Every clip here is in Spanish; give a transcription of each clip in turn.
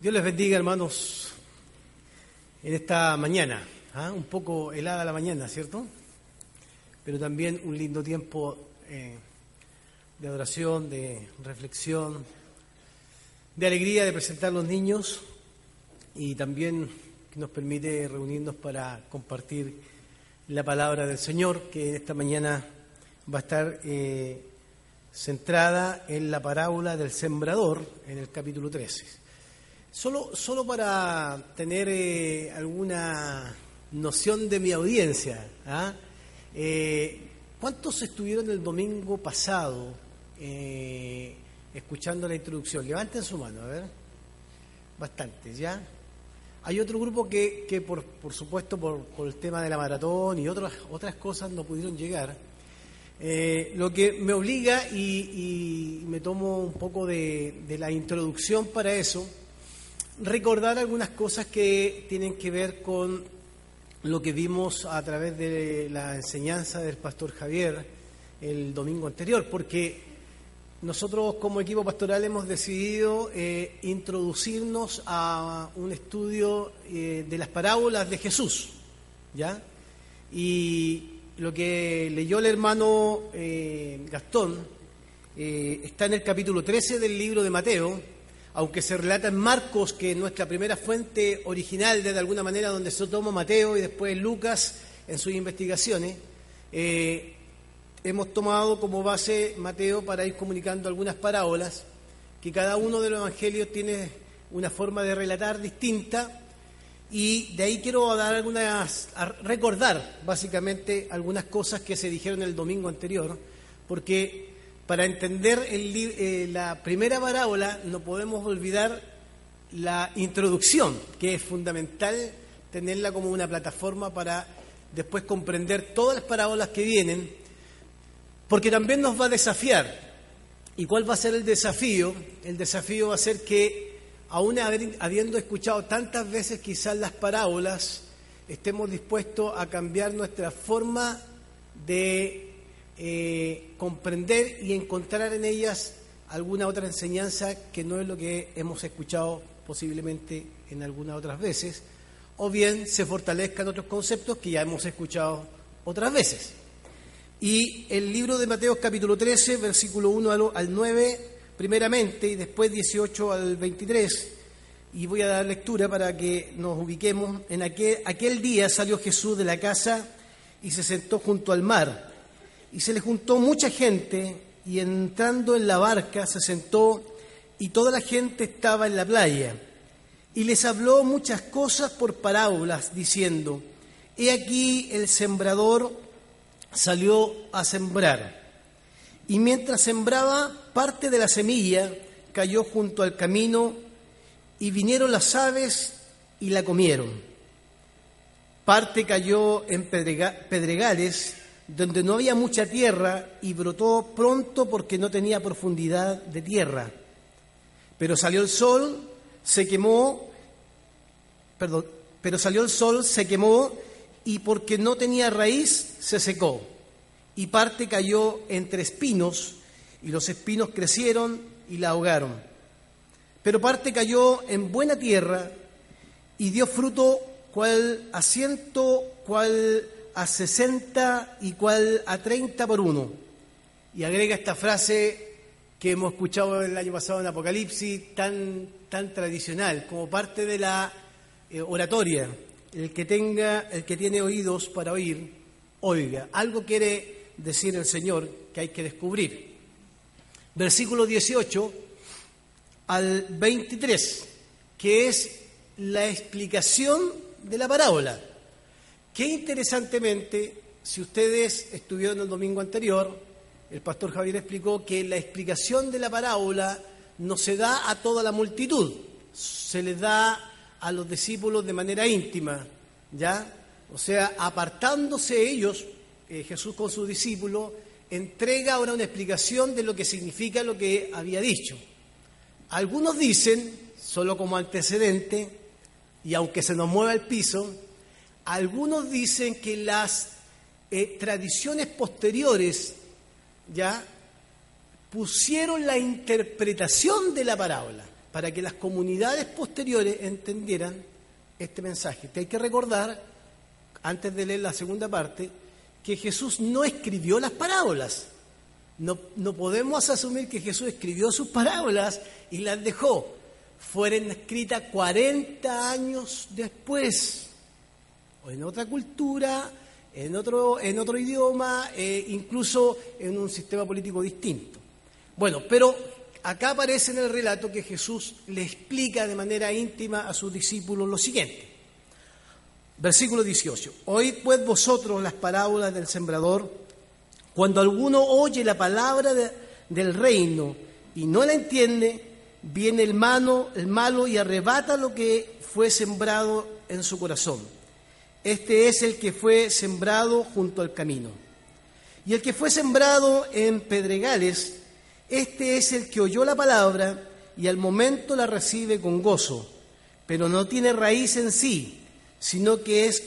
Dios les bendiga, hermanos, en esta mañana. ¿ah? Un poco helada la mañana, ¿cierto? Pero también un lindo tiempo eh, de adoración, de reflexión, de alegría de presentar a los niños y también que nos permite reunirnos para compartir la palabra del Señor, que en esta mañana va a estar eh, centrada en la parábola del sembrador en el capítulo 13. Solo, solo para tener eh, alguna noción de mi audiencia, ¿ah? eh, ¿cuántos estuvieron el domingo pasado eh, escuchando la introducción? Levanten su mano, a ver. Bastantes, ¿ya? Hay otro grupo que, que por, por supuesto, por, el tema de la maratón y otras, otras cosas no pudieron llegar. lo que me obliga y, y, me tomo un poco de, de la introducción para eso recordar algunas cosas que tienen que ver con lo que vimos a través de la enseñanza del pastor Javier el domingo anterior, porque nosotros como equipo pastoral hemos decidido eh, introducirnos a un estudio eh, de las parábolas de Jesús, ¿ya? Y lo que leyó el hermano eh, Gastón está en el capítulo 13 del libro de Mateo, aunque se relata en Marcos, que es nuestra primera fuente original de, alguna manera donde se toma Mateo y después Lucas en sus investigaciones, eh, hemos tomado como base Mateo para ir comunicando algunas parábolas, que cada uno de los evangelios tiene una forma de relatar distinta, y de ahí quiero dar algunas, recordar básicamente algunas cosas que se dijeron el domingo anterior, porque para entender eh, la primera parábola no podemos olvidar la introducción, que es fundamental tenerla como una plataforma para después comprender todas las parábolas que vienen, porque también nos va a desafiar. ¿Y cuál va a ser el desafío? El desafío va a ser que, aún habiendo escuchado tantas veces quizás las parábolas, estemos dispuestos a cambiar nuestra forma de eh, comprender y encontrar en ellas alguna otra enseñanza que no es lo que hemos escuchado posiblemente en algunas otras veces, o bien se fortalezcan otros conceptos que ya hemos escuchado otras veces. Y el libro de Mateo capítulo 13, versículo 1 al 9, primeramente, y después 18 al 23, y voy a dar lectura para que nos ubiquemos. En aquel, aquel día salió Jesús de la casa y se sentó junto al mar y se le juntó mucha gente y entrando en la barca se sentó y toda la gente estaba en la playa. Y les habló muchas cosas por parábolas, diciendo, He aquí el sembrador salió a sembrar. Y mientras sembraba, parte de la semilla cayó junto al camino y vinieron las aves y la comieron. Parte cayó en pedregales donde no había mucha tierra y brotó pronto porque no tenía profundidad de tierra. Pero salió el sol, se quemó, perdón, pero salió el sol, se quemó y porque no tenía raíz se secó. Y parte cayó entre espinos y los espinos crecieron y la ahogaron. Pero parte cayó en buena tierra y dio fruto cual asiento, cual a 60 y cual a 30 por uno. Y agrega esta frase que hemos escuchado el año pasado en Apocalipsis, tan, tan tradicional, como parte de la eh, oratoria. El que tenga, el que tiene oídos para oír, oiga. Algo quiere decir el Señor que hay que descubrir. Versículo 18 al 23, que es la explicación de la parábola. Qué interesantemente, si ustedes estuvieron el domingo anterior, el pastor Javier explicó que la explicación de la parábola no se da a toda la multitud, se les da a los discípulos de manera íntima, ¿ya? O sea, apartándose ellos, eh, Jesús con sus discípulos, entrega ahora una explicación de lo que significa lo que había dicho. Algunos dicen, solo como antecedente, y aunque se nos mueva el piso, algunos dicen que las eh, tradiciones posteriores ya pusieron la interpretación de la parábola para que las comunidades posteriores entendieran este mensaje. Que hay que recordar, antes de leer la segunda parte, que Jesús no escribió las parábolas. No, no podemos asumir que Jesús escribió sus parábolas y las dejó. Fueron escritas 40 años después, en otra cultura, en otro, en otro idioma, eh, incluso en un sistema político distinto. Bueno, pero acá aparece en el relato que Jesús le explica de manera íntima a sus discípulos lo siguiente. Versículo 18. Oíd pues vosotros las parábolas del sembrador. Cuando alguno oye la palabra del reino y no la entiende, viene el, mano, el malo y arrebata lo que fue sembrado en su corazón. Este es el que fue sembrado junto al camino. Y el que fue sembrado en pedregales, este es el que oyó la palabra y al momento la recibe con gozo, pero no tiene raíz en sí, sino que es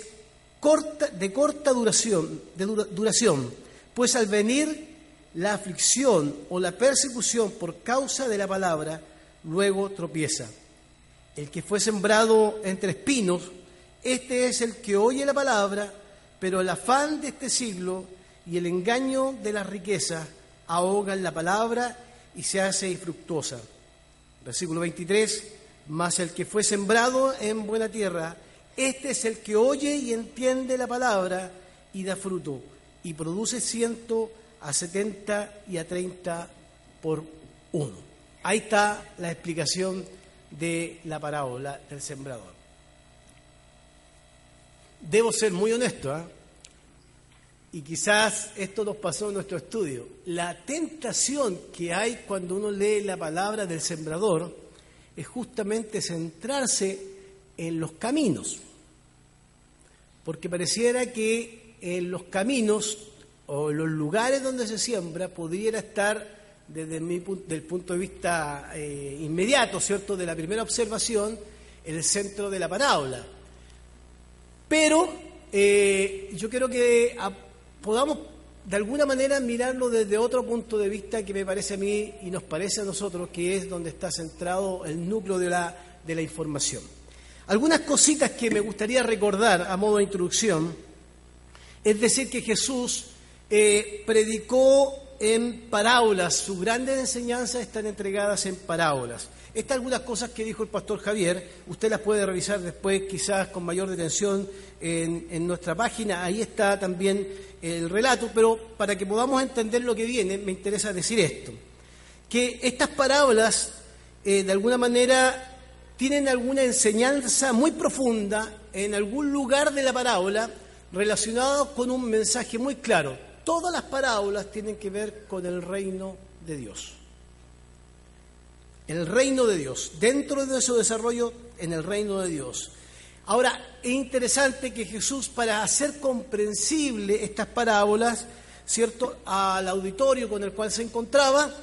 corta, de corta duración, duración, pues al venir la aflicción o la persecución por causa de la palabra, luego tropieza. El que fue sembrado entre espinos, este es el que oye la palabra, pero el afán de este siglo y el engaño de las riquezas ahogan la palabra y se hace infructuosa. Versículo 23, mas el que fue sembrado en buena tierra, este es el que oye y entiende la palabra y da fruto, y produce ciento a setenta y a treinta por uno. Ahí está la explicación de la parábola del sembrador. Debo ser muy honesto, ¿eh? y quizás esto nos pasó en nuestro estudio. La tentación que hay cuando uno lee la palabra del sembrador es justamente centrarse en los caminos, porque pareciera que en los caminos o en los lugares donde se siembra pudiera estar desde mi del punto de vista eh, inmediato, ¿cierto?, de la primera observación, el centro de la parábola. Pero eh, yo quiero que podamos de alguna manera mirarlo desde otro punto de vista que me parece a mí y nos parece a nosotros que es donde está centrado el núcleo de la, de la información. Algunas cositas que me gustaría recordar a modo de introducción, es decir, que Jesús eh, predicó en parábolas, sus grandes enseñanzas están entregadas en parábolas. Estas algunas cosas que dijo el pastor Javier, usted las puede revisar después quizás con mayor detención en, nuestra página, ahí está también el relato, pero para que podamos entender lo que viene, me interesa decir esto, que estas parábolas eh, de alguna manera tienen alguna enseñanza muy profunda en algún lugar de la parábola relacionado con un mensaje muy claro. Todas las parábolas tienen que ver con el reino de Dios el reino de Dios, dentro de su desarrollo en el reino de Dios. Ahora, es interesante que Jesús, para hacer comprensible estas parábolas, ¿cierto?, al auditorio con el cual se encontraba,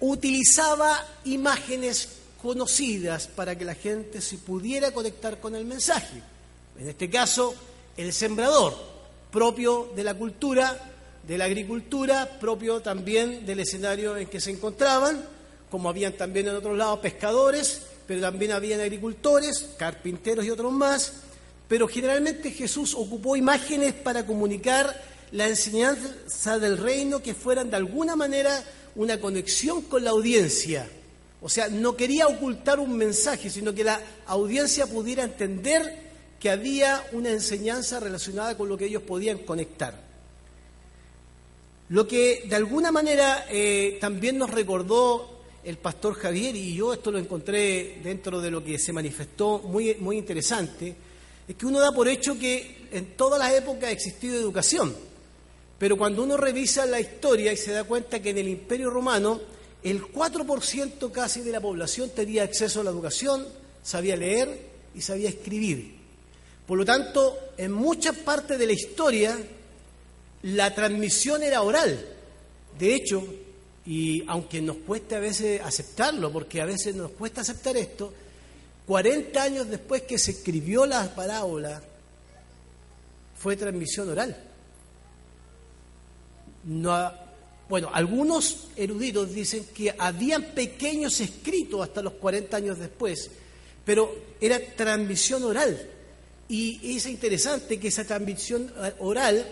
utilizaba imágenes conocidas para que la gente se pudiera conectar con el mensaje. En este caso, el sembrador, propio de la cultura, de la agricultura, propio también del escenario en que se encontraban, como habían también en otros lados pescadores, pero también habían agricultores, carpinteros y otros más, pero generalmente Jesús ocupó imágenes para comunicar la enseñanza del reino que fueran de alguna manera una conexión con la audiencia. O sea, no quería ocultar un mensaje, sino que la audiencia pudiera entender que había una enseñanza relacionada con lo que ellos podían conectar. Lo que de alguna manera eh, también nos recordó el pastor Javier y yo esto lo encontré dentro de lo que se manifestó muy, muy interesante, es que uno da por hecho que en todas las épocas ha existido educación, pero cuando uno revisa la historia y se da cuenta que en el Imperio Romano el 4% casi de la población tenía acceso a la educación sabía leer y sabía escribir. Por lo tanto, en muchas partes de la historia, la transmisión era oral. De hecho, y aunque nos cueste a veces aceptarlo, porque a veces nos cuesta aceptar esto, 40 años después que se escribió la parábola, fue transmisión oral. No, bueno, algunos eruditos dicen que habían pequeños escritos hasta los 40 años después, pero era transmisión oral. Y es interesante que esa transmisión oral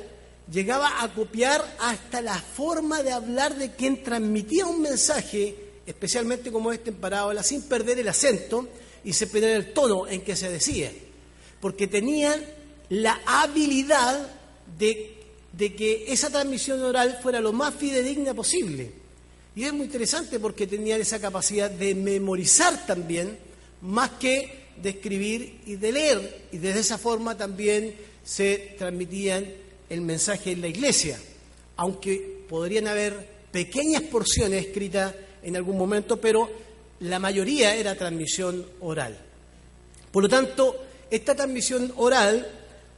llegaba a copiar hasta la forma de hablar de quien transmitía un mensaje, especialmente como este en parábola, sin perder el acento y sin perder el tono en que se decía, porque tenían la habilidad de que esa transmisión oral fuera lo más fidedigna posible. Y es muy interesante porque tenían esa capacidad de memorizar también, más que de escribir y de leer. Y de esa forma también se transmitían el mensaje en la iglesia, aunque podrían haber pequeñas porciones escritas en algún momento, pero la mayoría era transmisión oral. Por lo tanto, esta transmisión oral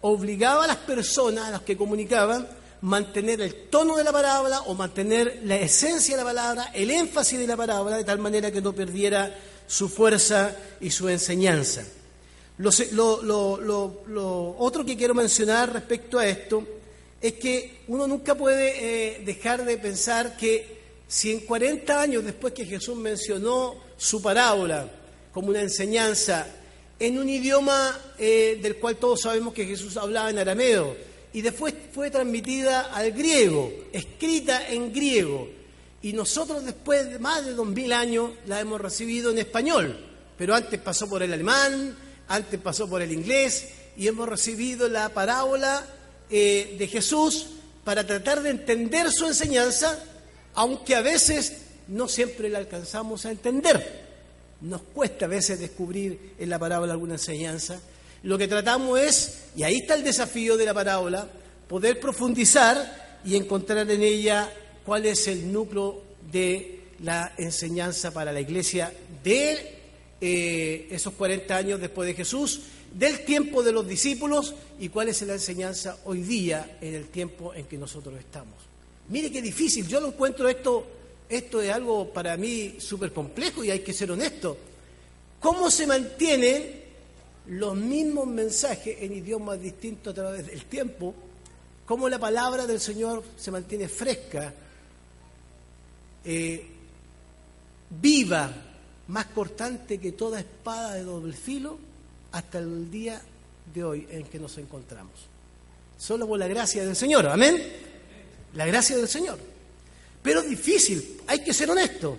obligaba a las personas, a las que comunicaban, mantener el tono de la palabra o mantener la esencia de la palabra, el énfasis de la palabra, de tal manera que no perdiera su fuerza y su enseñanza. Lo, otro que quiero mencionar respecto a esto es que uno nunca puede eh, dejar de pensar que si en 40 años después que Jesús mencionó su parábola como una enseñanza en un idioma eh, del cual todos sabemos que Jesús hablaba en arameo, y después fue transmitida al griego, escrita en griego. Y nosotros después de más de dos mil años la hemos recibido en español, pero antes pasó por el alemán, antes pasó por el inglés, y hemos recibido la parábola eh, de Jesús para tratar de entender su enseñanza, aunque a veces no siempre la alcanzamos a entender. Nos cuesta a veces descubrir en la parábola alguna enseñanza. Lo que tratamos es, y ahí está el desafío de la parábola, poder profundizar y encontrar en ella cuál es el núcleo de la enseñanza para la iglesia de eh, esos 40 años después de Jesús, del tiempo de los discípulos y cuál es la enseñanza hoy día en el tiempo en que nosotros estamos. Mire qué difícil, yo lo encuentro esto, esto es algo para mí súper complejo y hay que ser honesto. ¿Cómo se mantiene los mismos mensajes en idiomas distintos a través del tiempo, cómo la palabra del Señor se mantiene fresca, eh, viva, más cortante que toda espada de doble filo, hasta el día de hoy en que nos encontramos. Solo por la gracia del Señor, amén. La gracia del Señor. Pero es difícil, hay que ser honesto.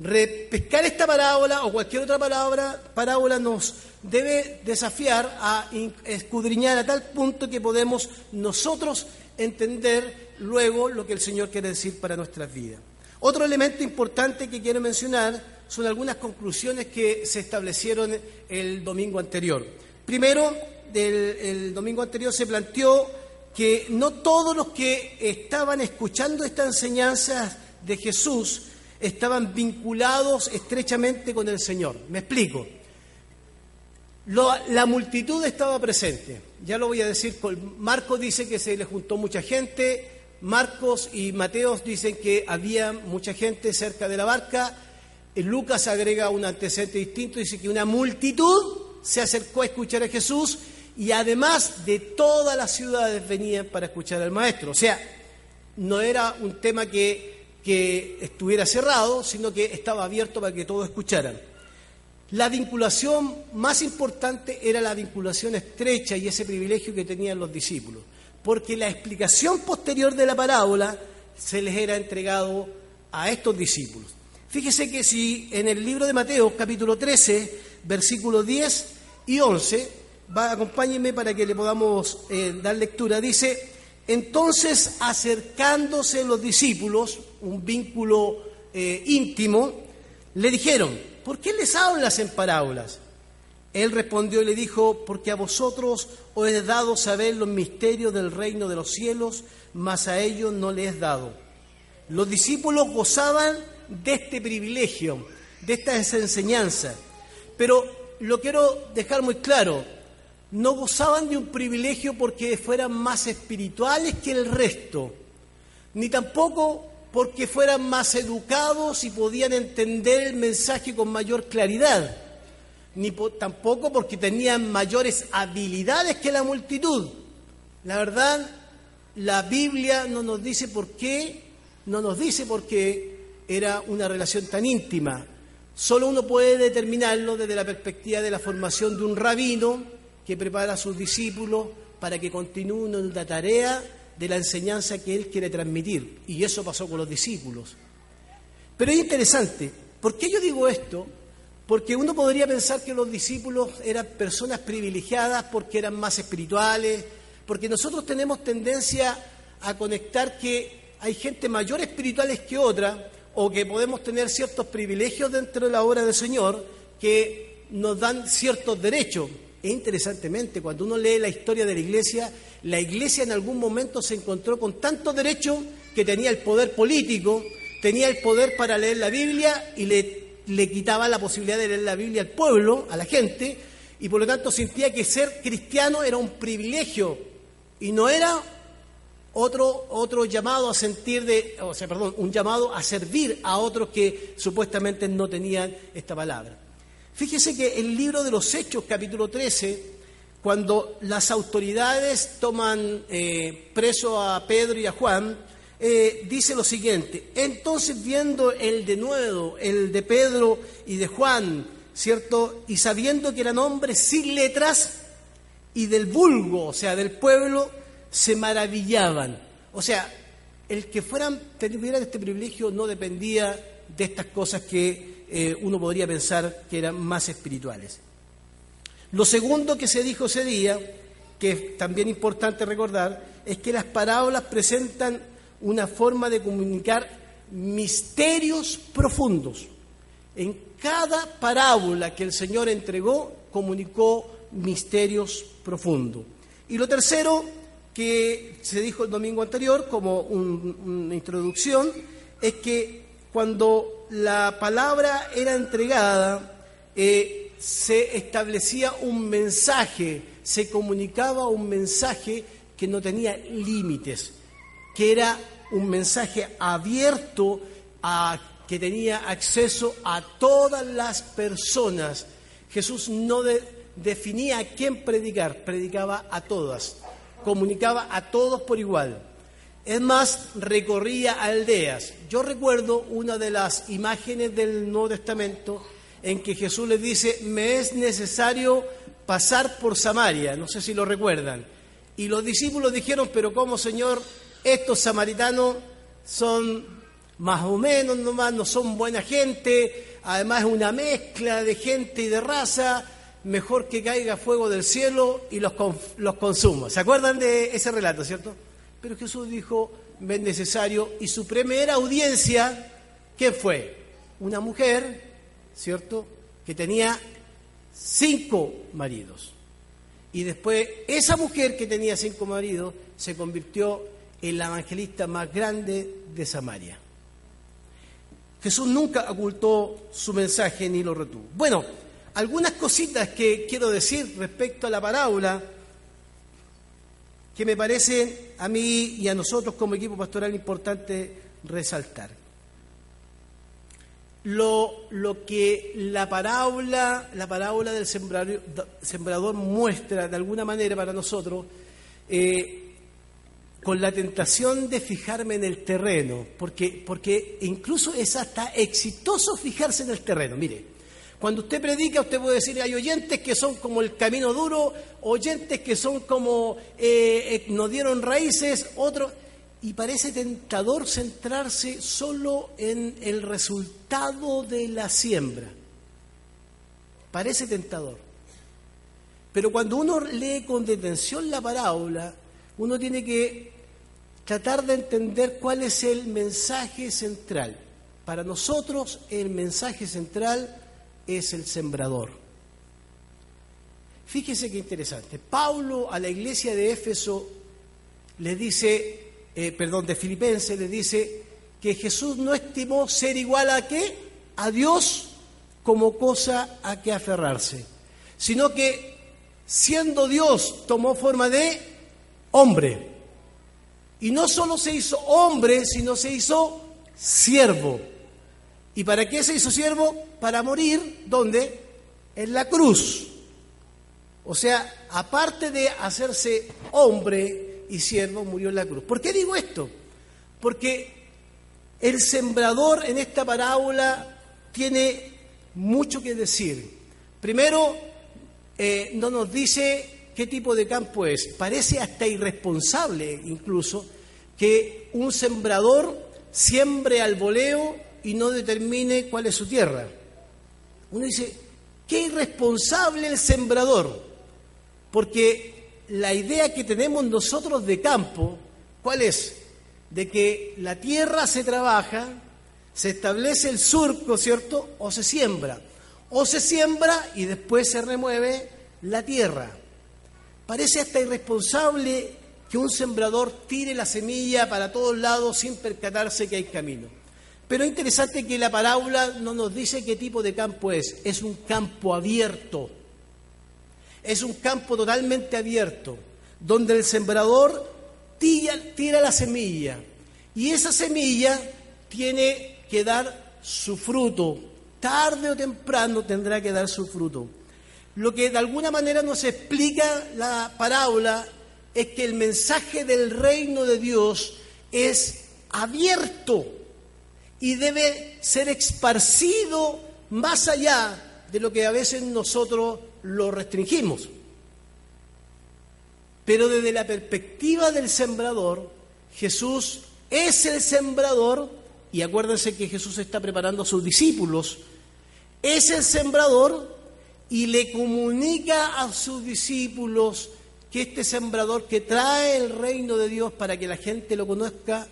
Repescar esta parábola o cualquier otra palabra, parábola nos debe desafiar a escudriñar a tal punto que podemos nosotros entender luego lo que el Señor quiere decir para nuestras vidas. Otro elemento importante que quiero mencionar son algunas conclusiones que se establecieron el domingo anterior. Primero, el domingo anterior se planteó que no todos los que estaban escuchando esta enseñanza de Jesús estaban vinculados estrechamente con el Señor. Me explico. la multitud estaba presente. Ya lo voy a decir. Marcos dice que se le juntó mucha gente. Marcos y Mateos dicen que había mucha gente cerca de la barca. Lucas agrega un antecedente distinto. Dice que una multitud se acercó a escuchar a Jesús y además de todas las ciudades venían para escuchar al Maestro. O sea, no era un tema que que estuviera cerrado, sino que estaba abierto para que todos escucharan. La vinculación más importante era la vinculación estrecha y ese privilegio que tenían los discípulos, porque la explicación posterior de la parábola se les era entregado a estos discípulos. Fíjese que si en el libro de Mateo, capítulo 13, versículos 10 y 11, va, acompáñenme para que le podamos eh, dar lectura, dice, entonces, acercándose los discípulos, un vínculo eh, íntimo, le dijeron, ¿por qué les hablas en parábolas? Él respondió y le dijo, porque a vosotros os he dado saber los misterios del reino de los cielos, mas a ellos no les he dado. Los discípulos gozaban de este privilegio, de esta enseñanza, pero lo quiero dejar muy claro, no gozaban de un privilegio porque fueran más espirituales que el resto, ni tampoco porque fueran más educados y podían entender el mensaje con mayor claridad, ni tampoco porque tenían mayores habilidades que la multitud. La verdad, la Biblia no nos dice por qué, no nos dice por qué era una relación tan íntima. Solo uno puede determinarlo desde la perspectiva de la formación de un rabino que prepara a sus discípulos para que continúen en la tarea de la enseñanza que él quiere transmitir. Y eso pasó con los discípulos. Pero es interesante, ¿por qué yo digo esto? Porque uno podría pensar que los discípulos eran personas privilegiadas porque eran más espirituales, porque nosotros tenemos tendencia a conectar que hay gente mayor espirituales que otra, o que podemos tener ciertos privilegios dentro de la obra del Señor que nos dan ciertos derechos. E interesantemente, cuando uno lee la historia de la iglesia, la iglesia en algún momento se encontró con tantos derechos que tenía el poder político, tenía el poder para leer la Biblia y le, le quitaba la posibilidad de leer la Biblia al pueblo, a la gente, y por lo tanto sentía que ser cristiano era un privilegio y no era otro, otro llamado a sentir de, o sea, perdón, un llamado a servir a otros que supuestamente no tenían esta palabra. Fíjese que el libro de los Hechos, capítulo 13, cuando las autoridades toman eh, preso a Pedro y a Juan, eh, dice lo siguiente, entonces viendo el de nuevo, el de Pedro y de Juan, ¿cierto? Y sabiendo que eran hombres sin letras y del vulgo, o sea, del pueblo, se maravillaban. O sea, el que fueran, tuvieran este privilegio no dependía de estas cosas que eh, uno podría pensar que eran más espirituales. Lo segundo que se dijo ese día, que es también importante recordar, es que las parábolas presentan una forma de comunicar misterios profundos. En cada parábola que el Señor entregó, comunicó misterios profundos. Y lo tercero que se dijo el domingo anterior como una introducción es que cuando la palabra era entregada, eh, se establecía un mensaje, se comunicaba un mensaje que no tenía límites, que era un mensaje abierto a que tenía acceso a todas las personas. Jesús no definía a quién predicar, predicaba a todas comunicaba a todos por igual. Es más, recorría aldeas. Yo recuerdo una de las imágenes del Nuevo Testamento en que Jesús les dice, me es necesario pasar por Samaria, no sé si lo recuerdan. Y los discípulos dijeron, pero ¿cómo Señor? Estos samaritanos son más o menos nomás, no son buena gente, además es una mezcla de gente y de raza, mejor que caiga fuego del cielo y los, los consuma. ¿Se acuerdan de ese relato, cierto? Pero Jesús dijo, es necesario, y su primera audiencia, ¿qué fue? Una mujer, ¿cierto?, que tenía cinco maridos. Y después esa mujer que tenía cinco maridos se convirtió en la evangelista más grande de Samaria. Jesús nunca ocultó su mensaje ni lo retuvo. Bueno, algunas cositas que quiero decir respecto a la parábola que me parece a mí y a nosotros como equipo pastoral importante resaltar. Lo, lo que la parábola, la parábola del sembrador, muestra de alguna manera para nosotros, eh, con la tentación de fijarme en el terreno, porque, porque incluso es hasta exitoso fijarse en el terreno. Mire, cuando usted predica, usted puede decir, hay oyentes que son como el camino duro, oyentes que son como eh, eh, no dieron raíces, otros... Y parece tentador centrarse solo en el resultado de la siembra. Parece tentador. Pero cuando uno lee con detención la parábola, uno tiene que tratar de entender cuál es el mensaje central. Para nosotros el mensaje central es el sembrador. Fíjese qué interesante. Pablo a la iglesia de Éfeso le dice, eh, perdón, de Filipenses le dice que Jesús no estimó ser igual a qué? A Dios como cosa a que aferrarse. sino que siendo Dios tomó forma de hombre. Y no solo se hizo hombre, sino se hizo siervo. ¿Y para qué se hizo siervo? Para morir, ¿dónde? En la cruz. O sea, aparte de hacerse hombre y siervo, murió en la cruz. ¿Por qué digo esto? Porque el sembrador en esta parábola tiene mucho que decir. Primero, eh, no nos dice qué tipo de campo es. Parece hasta irresponsable incluso que un sembrador siembre al voleo y no determine cuál es su tierra. Uno dice, qué irresponsable el sembrador, porque la idea que tenemos nosotros de campo, ¿cuál es? De que la tierra se trabaja, se establece el surco, ¿cierto? O se siembra. O se siembra y después se remueve la tierra. Parece hasta irresponsable que un sembrador tire la semilla para todos lados sin percatarse que hay camino. Pero es interesante que la parábola no nos dice qué tipo de campo es. Es un campo abierto. Es un campo totalmente abierto, donde el sembrador tira, tira la semilla. Y esa semilla tiene que dar su fruto. Tarde o temprano tendrá que dar su fruto. Lo que de alguna manera nos explica la parábola es que el mensaje del reino de Dios es abierto y debe ser esparcido más allá de lo que a veces nosotros lo restringimos. Pero desde la perspectiva del sembrador, Jesús es el sembrador, y acuérdense que Jesús está preparando a sus discípulos, es el sembrador y le comunica a sus discípulos que este sembrador que trae el reino de Dios para que la gente lo conozca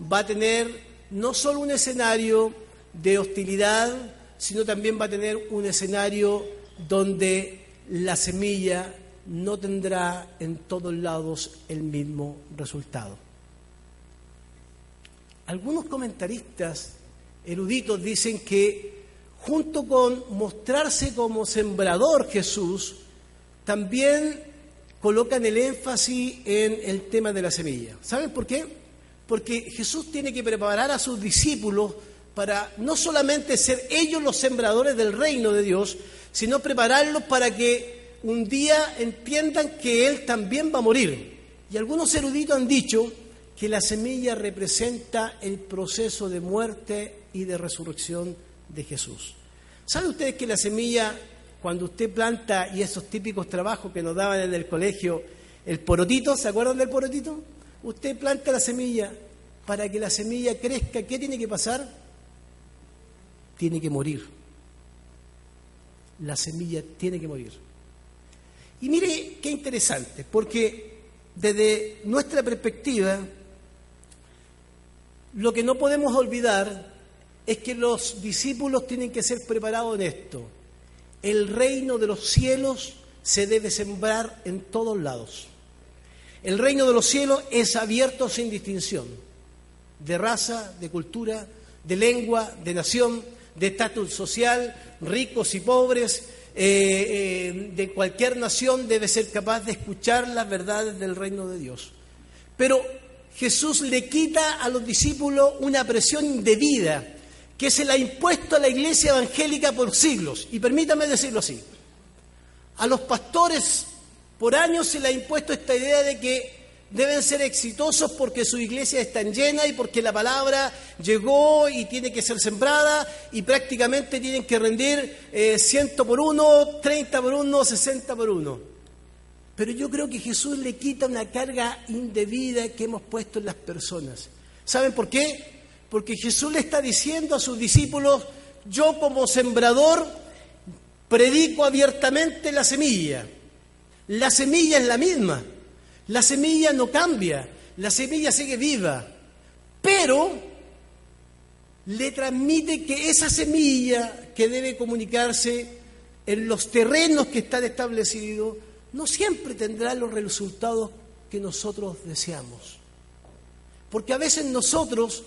va a tener no solo un escenario de hostilidad, sino también va a tener un escenario donde la semilla no tendrá en todos lados el mismo resultado. Algunos comentaristas eruditos dicen que junto con mostrarse como sembrador Jesús, también colocan el énfasis en el tema de la semilla. ¿Saben por qué? Porque Jesús tiene que preparar a sus discípulos para no solamente ser ellos los sembradores del reino de Dios, sino prepararlos para que un día entiendan que Él también va a morir. Y algunos eruditos han dicho que la semilla representa el proceso de muerte y de resurrección de Jesús. ¿Saben ustedes que la semilla cuando usted planta y esos típicos trabajos que nos daban en el colegio, el porotito, ¿se acuerdan del porotito? Usted planta la semilla, para que la semilla crezca, ¿qué tiene que pasar? Tiene que morir. La semilla tiene que morir. Y mire qué interesante, porque desde nuestra perspectiva, lo que no podemos olvidar es que los discípulos tienen que ser preparados en esto el reino de los cielos se debe sembrar en todos lados. El reino de los cielos es abierto sin distinción de raza, de cultura, de lengua, de nación, de estatus social, ricos y pobres, eh, eh, de cualquier nación debe ser capaz de escuchar las verdades del reino de Dios. Pero Jesús le quita a los discípulos una presión indebida que se le ha impuesto a la iglesia evangélica por siglos. Y permítame decirlo así. A los pastores por años se le ha impuesto esta idea de que deben ser exitosos porque su iglesia está llena y porque la palabra llegó y tiene que ser sembrada y prácticamente tienen que rendir eh, ciento por uno, treinta por uno, sesenta por uno. Pero yo creo que Jesús le quita una carga indebida que hemos puesto en las personas. ¿Saben por qué? Porque Jesús le está diciendo a sus discípulos, yo como sembrador predico abiertamente la semilla. La semilla es la misma. La semilla no cambia. La semilla sigue viva. Pero le transmite que esa semilla que debe comunicarse en los terrenos que están establecidos no siempre tendrá los resultados que nosotros deseamos. Porque a veces nosotros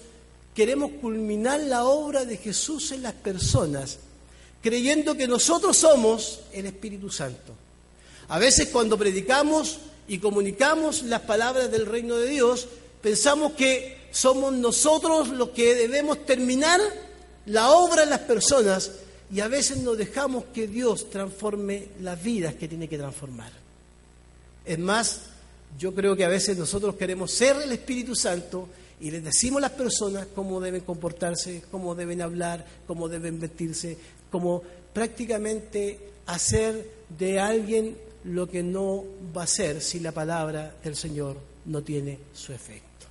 queremos culminar la obra de Jesús en las personas, creyendo que nosotros somos el Espíritu Santo. A veces cuando predicamos y comunicamos las palabras del reino de Dios, pensamos que somos nosotros los que debemos terminar la obra en las personas y a veces nos dejamos que Dios transforme las vidas que tiene que transformar. Es más, yo creo que a veces nosotros queremos ser el Espíritu Santo y les decimos a las personas cómo deben comportarse, cómo deben hablar, cómo deben vestirse, cómo prácticamente hacer de alguien lo que no va a ser si la palabra del Señor no tiene su efecto.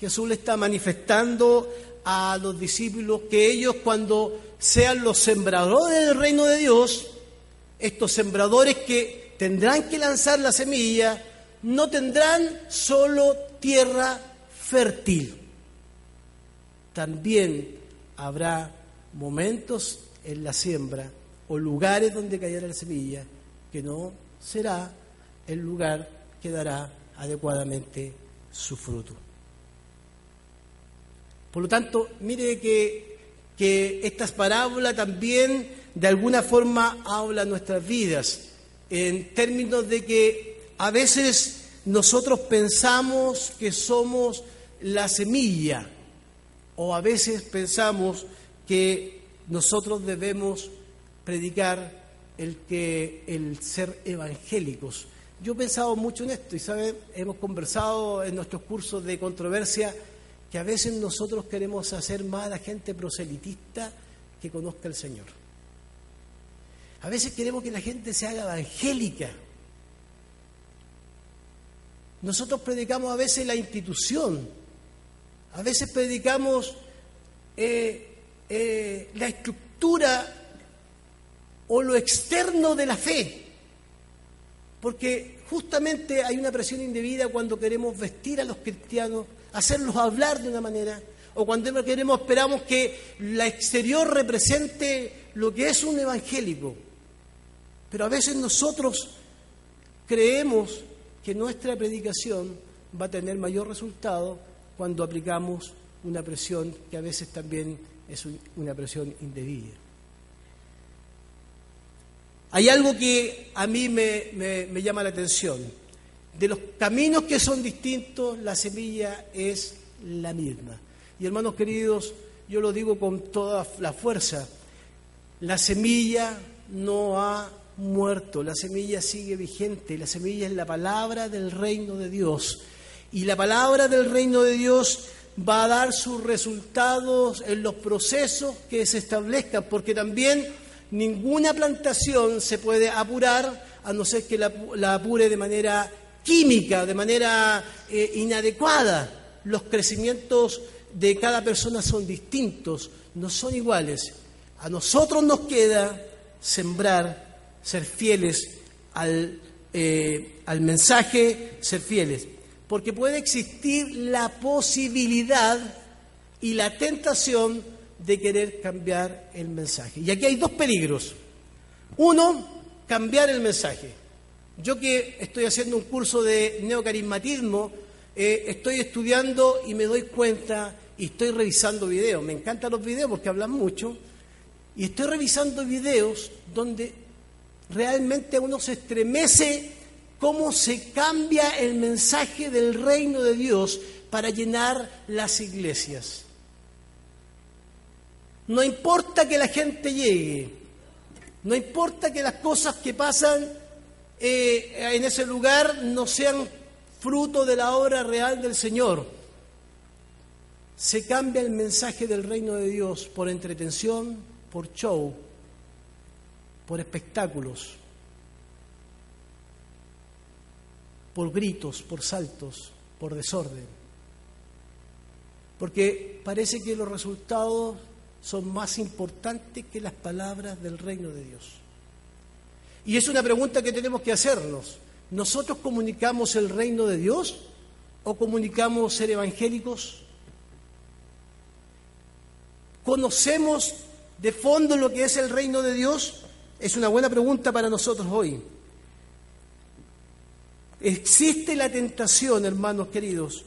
Jesús le está manifestando a los discípulos que ellos cuando sean los sembradores del reino de Dios, estos sembradores que tendrán que lanzar la semilla, no tendrán solo tierra fértil. También habrá momentos en la siembra o lugares donde cayera la semilla que no será el lugar que dará adecuadamente su fruto. Por lo tanto, mire que, que esta parábola también de alguna forma habla nuestras vidas, en términos de que a veces nosotros pensamos que somos la semilla o a veces pensamos que nosotros debemos predicar el que el ser evangélicos. Yo he pensado mucho en esto y sabe, hemos conversado en nuestros cursos de controversia que a veces nosotros queremos hacer más a la gente proselitista que conozca al Señor. A veces queremos que la gente se haga evangélica. Nosotros predicamos a veces la institución, a veces predicamos eh, eh, la estructura o lo externo de la fe. Porque justamente hay una presión indebida cuando queremos vestir a los cristianos, hacerlos hablar de una manera, o cuando queremos, esperamos que la exterior represente lo que es un evangélico. Pero a veces nosotros creemos que nuestra predicación va a tener mayor resultado cuando aplicamos una presión que a veces también es una presión indebida. Hay algo que a mí me, llama la atención. De los caminos que son distintos, la semilla es la misma. Y hermanos queridos, yo lo digo con toda la fuerza, la semilla no ha muerto, la semilla sigue vigente, la semilla es la palabra del reino de Dios. Y la palabra del reino de Dios va a dar sus resultados en los procesos que se establezcan, porque también ninguna plantación se puede apurar a no ser que la, apure de manera química, de manera eh, inadecuada. Los crecimientos de cada persona son distintos, no son iguales. A nosotros nos queda sembrar, ser fieles al, eh, al mensaje, ser fieles. Porque puede existir la posibilidad y la tentación de querer cambiar el mensaje. Y aquí hay dos peligros. Uno, cambiar el mensaje. Yo que estoy haciendo un curso de neocarismatismo, eh, estoy estudiando y me doy cuenta y estoy revisando videos. Me encantan los videos porque hablan mucho. Y estoy revisando videos donde realmente uno se estremece cómo se cambia el mensaje del reino de Dios para llenar las iglesias. No importa que la gente llegue, no importa que las cosas que pasan eh, en ese lugar no sean fruto de la obra real del Señor. Se cambia el mensaje del reino de Dios por entretención, por show, por espectáculos, por gritos, por saltos, por desorden. Porque parece que los resultados son más importantes que las palabras del reino de Dios. Y es una pregunta que tenemos que hacernos. ¿Nosotros comunicamos el reino de Dios o comunicamos ser evangélicos? ¿Conocemos de fondo lo que es el reino de Dios? Es una buena pregunta para nosotros hoy. Existe la tentación, hermanos queridos,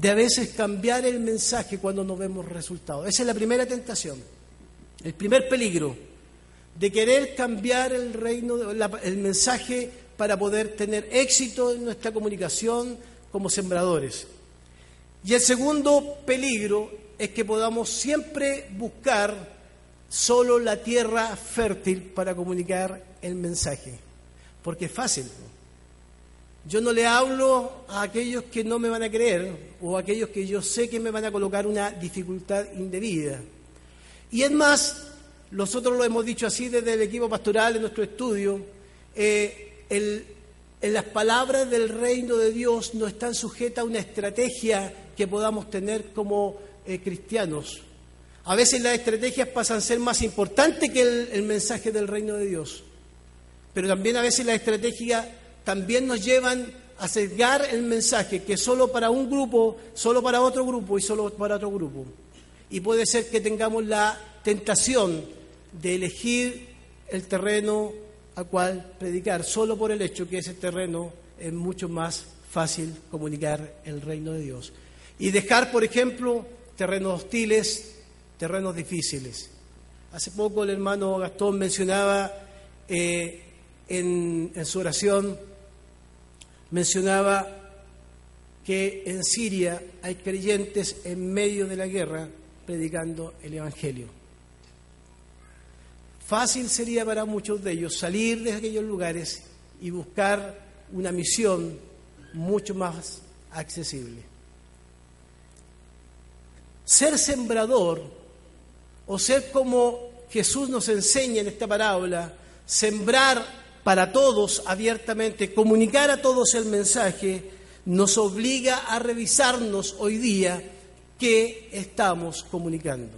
de a veces cambiar el mensaje cuando no vemos resultados. Esa es la primera tentación, el primer peligro. de querer cambiar el reino, el mensaje para poder tener éxito en nuestra comunicación como sembradores. Y el segundo peligro es que podamos siempre buscar solo la tierra fértil para comunicar el mensaje, porque es fácil. Yo no le hablo a aquellos que no me van a creer o a aquellos que yo sé que me van a colocar una dificultad indebida. Y es más, nosotros lo hemos dicho así desde el equipo pastoral en nuestro estudio, eh, en las palabras del reino de Dios no están sujetas a una estrategia que podamos tener como eh, cristianos. A veces las estrategias pasan a ser más importantes que el, el mensaje del reino de Dios. Pero también a veces las estrategias también nos llevan a sesgar el mensaje que solo para un grupo, solo para otro grupo y solo para otro grupo. Y puede ser que tengamos la tentación de elegir el terreno al cual predicar, solo por el hecho que ese terreno es mucho más fácil comunicar el reino de Dios. Y dejar, por ejemplo, terrenos hostiles, terrenos difíciles. Hace poco el hermano Gastón mencionaba eh, en, en su oración mencionaba que en Siria hay creyentes en medio de la guerra predicando el Evangelio. Fácil sería para muchos de ellos salir de aquellos lugares y buscar una misión mucho más accesible. Ser sembrador o ser como Jesús nos enseña en esta parábola, sembrar para todos abiertamente, comunicar a todos el mensaje, nos obliga a revisarnos hoy día qué estamos comunicando.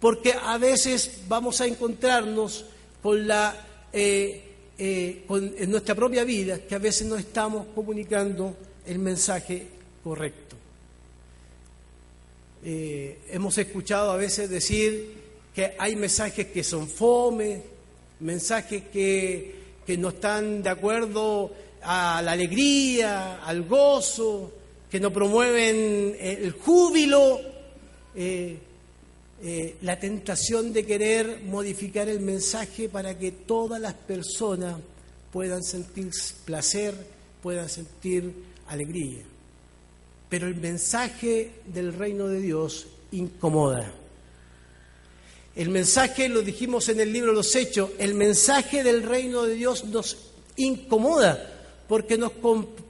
Porque a veces vamos a encontrarnos con la, eh, eh, en nuestra propia vida que a veces no estamos comunicando el mensaje correcto. Eh, hemos escuchado a veces decir que hay mensajes que son fome, mensajes que, no están de acuerdo a la alegría, al gozo, que no promueven el júbilo, eh, eh, la tentación de querer modificar el mensaje para que todas las personas puedan sentir placer, puedan sentir alegría. Pero el mensaje del reino de Dios incomoda. El mensaje, lo dijimos en el libro Los Hechos, el mensaje del reino de Dios nos incomoda porque nos,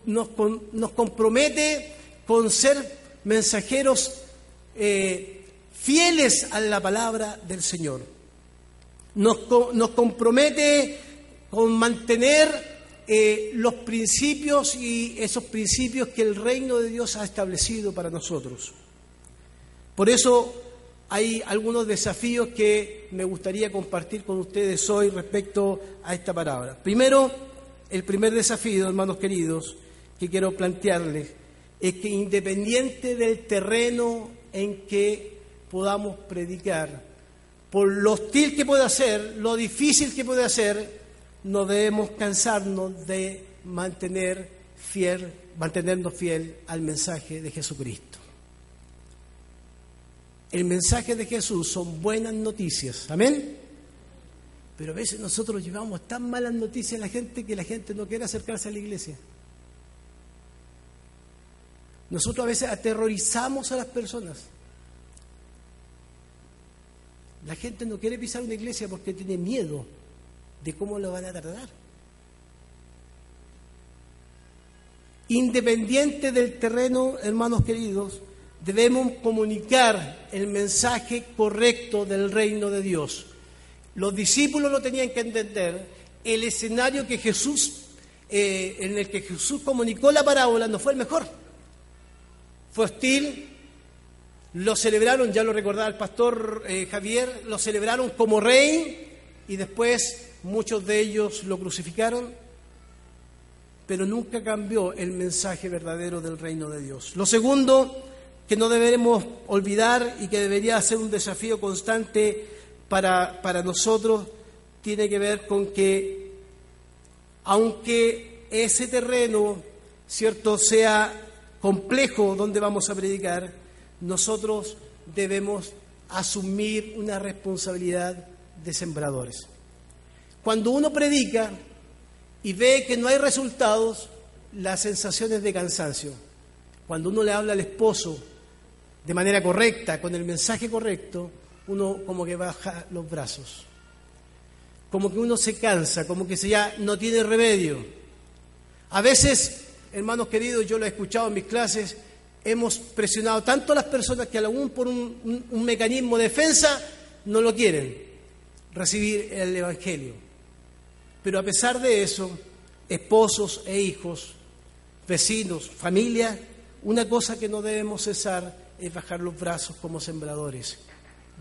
nos, compromete con ser mensajeros eh, fieles a la palabra del Señor. Nos, nos compromete con mantener eh, los principios y esos principios que el reino de Dios ha establecido para nosotros. Por eso hay algunos desafíos que me gustaría compartir con ustedes hoy respecto a esta palabra. Primero, el primer desafío, hermanos queridos, que quiero plantearles, es que independiente del terreno en que podamos predicar, por lo hostil que pueda ser, lo difícil que puede ser, no debemos cansarnos de mantener fiel, mantenernos fiel al mensaje de Jesucristo. El mensaje de Jesús son buenas noticias. Amén. Pero a veces nosotros llevamos tan malas noticias a la gente que la gente no quiere acercarse a la iglesia. Nosotros a veces aterrorizamos a las personas. La gente no quiere pisar una iglesia porque tiene miedo de cómo lo van a tratar. Independiente del terreno, hermanos queridos, debemos comunicar el mensaje correcto del reino de Dios. Los discípulos lo tenían que entender. El escenario que Jesús, eh, en el que Jesús comunicó la parábola no fue el mejor. Fue hostil, lo celebraron, ya lo recordaba el pastor eh, Javier, lo celebraron como rey y después muchos de ellos lo crucificaron, pero nunca cambió el mensaje verdadero del reino de Dios. Lo segundo, que no deberemos olvidar y que debería ser un desafío constante para, para nosotros tiene que ver con que aunque ese terreno, cierto, sea complejo donde vamos a predicar, nosotros debemos asumir una responsabilidad de sembradores. Cuando uno predica y ve que no hay resultados, la sensación es de cansancio. Cuando uno le habla al esposo de manera correcta, con el mensaje correcto, uno como que baja los brazos. Como que uno se cansa, como que ya no tiene remedio. A veces, hermanos queridos, yo lo he escuchado en mis clases, hemos presionado tanto a las personas que aún por un, un mecanismo de defensa no lo quieren recibir el Evangelio. Pero a pesar de eso, esposos e hijos, vecinos, familia, una cosa que no debemos cesar es bajar los brazos como sembradores.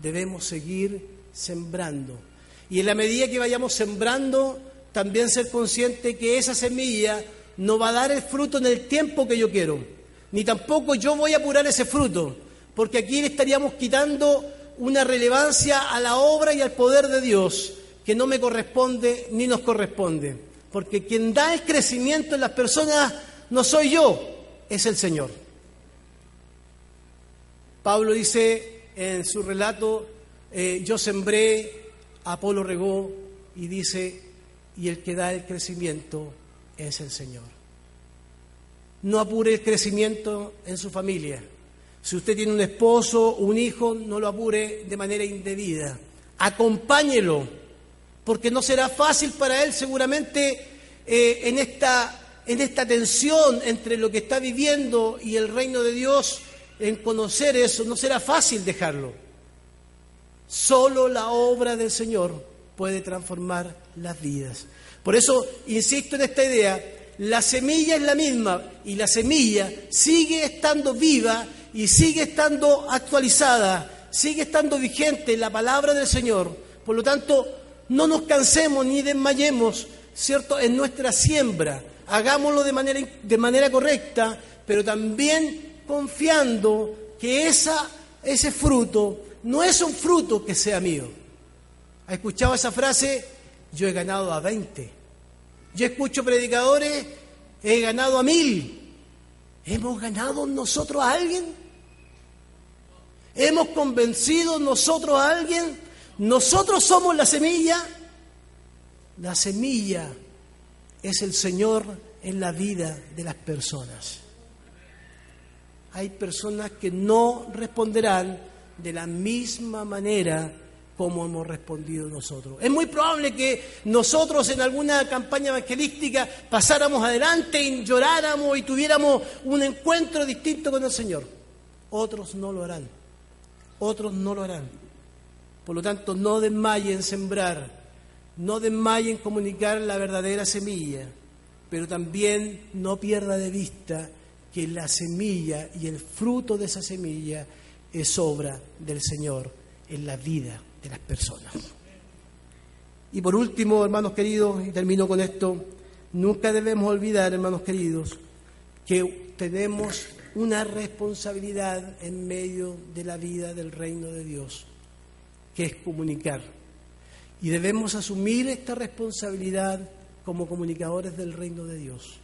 Debemos seguir sembrando. Y en la medida que vayamos sembrando, también ser consciente que esa semilla no va a dar el fruto en el tiempo que yo quiero, ni tampoco yo voy a apurar ese fruto, porque aquí le estaríamos quitando una relevancia a la obra y al poder de Dios que no me corresponde ni nos corresponde, porque quien da el crecimiento en las personas no soy yo, es el Señor. Pablo dice en su relato, eh, yo sembré, Apolo regó, y dice, y el que da el crecimiento es el Señor. No apure el crecimiento en su familia. Si usted tiene un esposo un hijo, no lo apure de manera indebida. Acompáñelo, porque no será fácil para él seguramente eh, en, esta, en esta tensión entre lo que está viviendo y el reino de Dios en conocer eso, no será fácil dejarlo. Solo la obra del Señor puede transformar las vidas. Por eso insisto en esta idea, la semilla es la misma y la semilla sigue estando viva y sigue estando actualizada, sigue estando vigente la palabra del Señor. Por lo tanto, no nos cansemos ni desmayemos, ¿cierto?, en nuestra siembra. Hagámoslo de manera, de manera correcta, pero también confiando que esa, ese fruto no es un fruto que sea mío. ¿Ha escuchado esa frase? Yo he ganado a 20. Yo escucho predicadores, he ganado a mil. ¿Hemos ganado nosotros a alguien? ¿Hemos convencido nosotros a alguien? ¿Nosotros somos la semilla? La semilla es el Señor en la vida de las personas hay personas que no responderán de la misma manera como hemos respondido nosotros. Es muy probable que nosotros en alguna campaña evangelística pasáramos adelante y lloráramos y tuviéramos un encuentro distinto con el Señor. Otros no lo harán. Otros no lo harán. Por lo tanto, no desmayen sembrar, no desmayen comunicar la verdadera semilla, pero también no pierda de vista que la semilla y el fruto de esa semilla es obra del Señor en la vida de las personas. Y por último, hermanos queridos, y termino con esto, nunca debemos olvidar, hermanos queridos, que tenemos una responsabilidad en medio de la vida del reino de Dios, que es comunicar. Y debemos asumir esta responsabilidad como comunicadores del reino de Dios.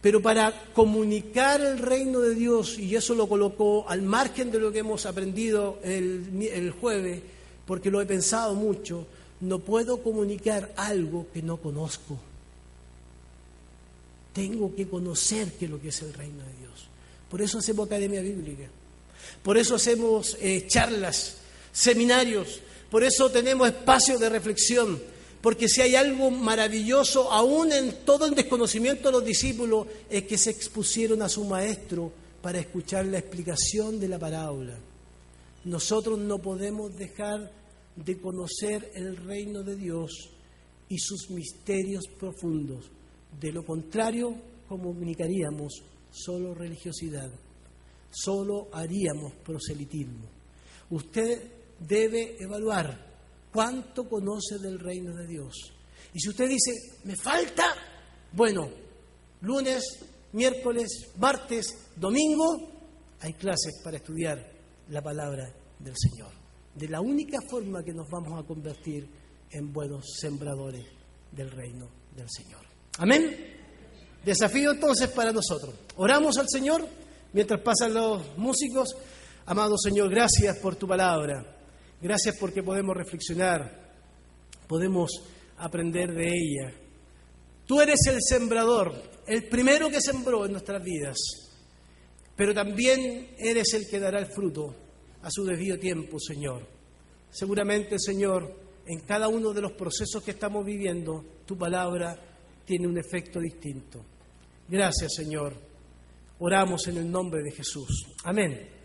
Pero para comunicar el reino de Dios, y eso lo colocó al margen de lo que hemos aprendido el, jueves, porque lo he pensado mucho, no puedo comunicar algo que no conozco. Tengo que conocer qué es lo que es el reino de Dios. Por eso hacemos academia bíblica. Por eso hacemos eh, charlas, seminarios. Por eso tenemos espacios de reflexión porque si hay algo maravilloso, aún en todo el desconocimiento de los discípulos, es que se expusieron a su maestro para escuchar la explicación de la parábola. Nosotros no podemos dejar de conocer el reino de Dios y sus misterios profundos. De lo contrario, comunicaríamos solo religiosidad, solo haríamos proselitismo. Usted debe evaluar cuánto conoce del reino de Dios. Y si usted dice, me falta, bueno, lunes, miércoles, martes, domingo, hay clases para estudiar la palabra del Señor. De la única forma que nos vamos a convertir en buenos sembradores del reino del Señor. Amén. Desafío entonces para nosotros. Oramos al Señor mientras pasan los músicos. Amado Señor, gracias por tu palabra. Gracias porque podemos reflexionar. podemos aprender de ella. Tú eres el sembrador, el primero que sembró en nuestras vidas, pero también eres el que dará el fruto a su debido tiempo, Señor. Seguramente, Señor, en cada uno de los procesos que estamos viviendo, tu palabra tiene un efecto distinto. Gracias, Señor. Oramos en el nombre de Jesús. Amén.